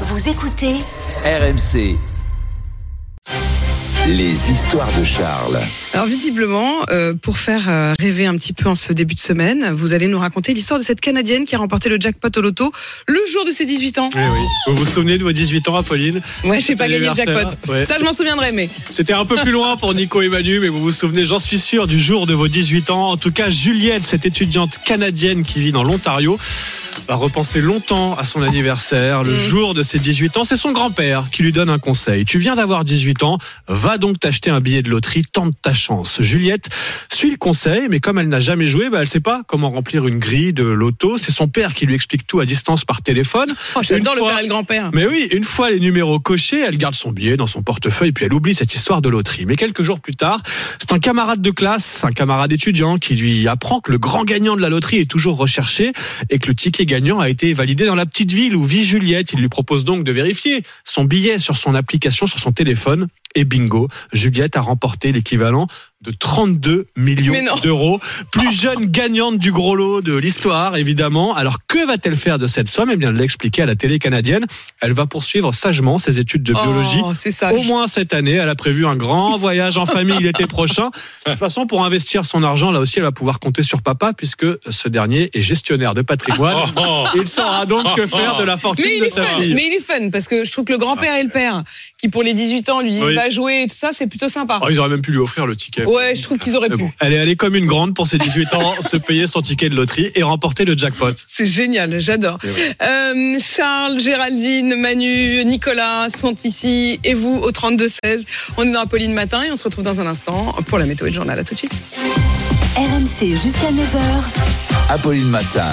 Vous écoutez RMC. Les histoires de Charles. Alors visiblement, euh, pour faire euh, rêver un petit peu en ce début de semaine, vous allez nous raconter l'histoire de cette Canadienne qui a remporté le jackpot au loto le jour de ses 18 ans. Eh oui. Vous vous souvenez de vos 18 ans, Apolline Ouais, j'ai pas gagné le jackpot. Ouais. Ça, je m'en souviendrai, mais C'était un peu plus loin pour Nico et Manu, mais vous vous souvenez, j'en suis sûr, du jour de vos 18 ans. En tout cas, Juliette, cette étudiante canadienne qui vit dans l'Ontario, va repenser longtemps à son anniversaire, le Mm. jour de ses 18 ans. C'est son grand-père qui lui donne un conseil. Tu viens d'avoir 18 ans, va donc t'acheter un billet de loterie, tente ta chance. Juliette suit le conseil, mais comme elle n'a jamais joué, bah, elle sait pas comment remplir une grille de loto. C'est son père qui lui explique tout à distance par téléphone. oh, j'adore le père et le grand-père. mais oui, une fois les numéros cochés, elle garde son billet dans son portefeuille puis elle oublie cette histoire de loterie. Mais quelques jours plus tard, c'est un camarade de classe, un camarade étudiant qui lui apprend que le grand gagnant de la loterie est toujours recherché et que le ticket gagnant a été validé dans la petite ville où vit Juliette. Il lui propose donc de vérifier son billet sur son application, sur son téléphone. Et bingo, Juliette a remporté l'équivalent de 32 millions d'euros. Plus jeune gagnante du gros lot de l'histoire, évidemment. Alors, que va-t-elle faire de cette somme? Eh bien, elle l'a expliqué à la télé canadienne. Elle va poursuivre sagement ses études de biologie. Oh, c'est ça. Au moins cette année, elle a prévu un grand voyage en famille l'été prochain. De toute façon, pour investir son argent, là aussi, elle va pouvoir compter sur papa, puisque ce dernier est gestionnaire de patrimoine. Il saura donc que faire de la fortune Mais il de est sa fun, fille. mais il est fun parce que je trouve que le grand-père et le père, qui pour les 18 ans lui disent Oui. va jouer et tout ça, c'est plutôt sympa. Oh, ils auraient même pu lui offrir le ticket. Ouais, je trouve qu'ils auraient pu. bon, elle est allée comme une grande pour ses 18 ans, se payer son ticket de loterie et remporter le jackpot. C'est génial, j'adore. Euh, Charles, Géraldine, Manu, Nicolas sont ici et vous au 32-16. On est dans Apolline Matin et on se retrouve dans un instant pour la météo et le journal. À tout de suite. RMC jusqu'à 9h. Apolline Matin.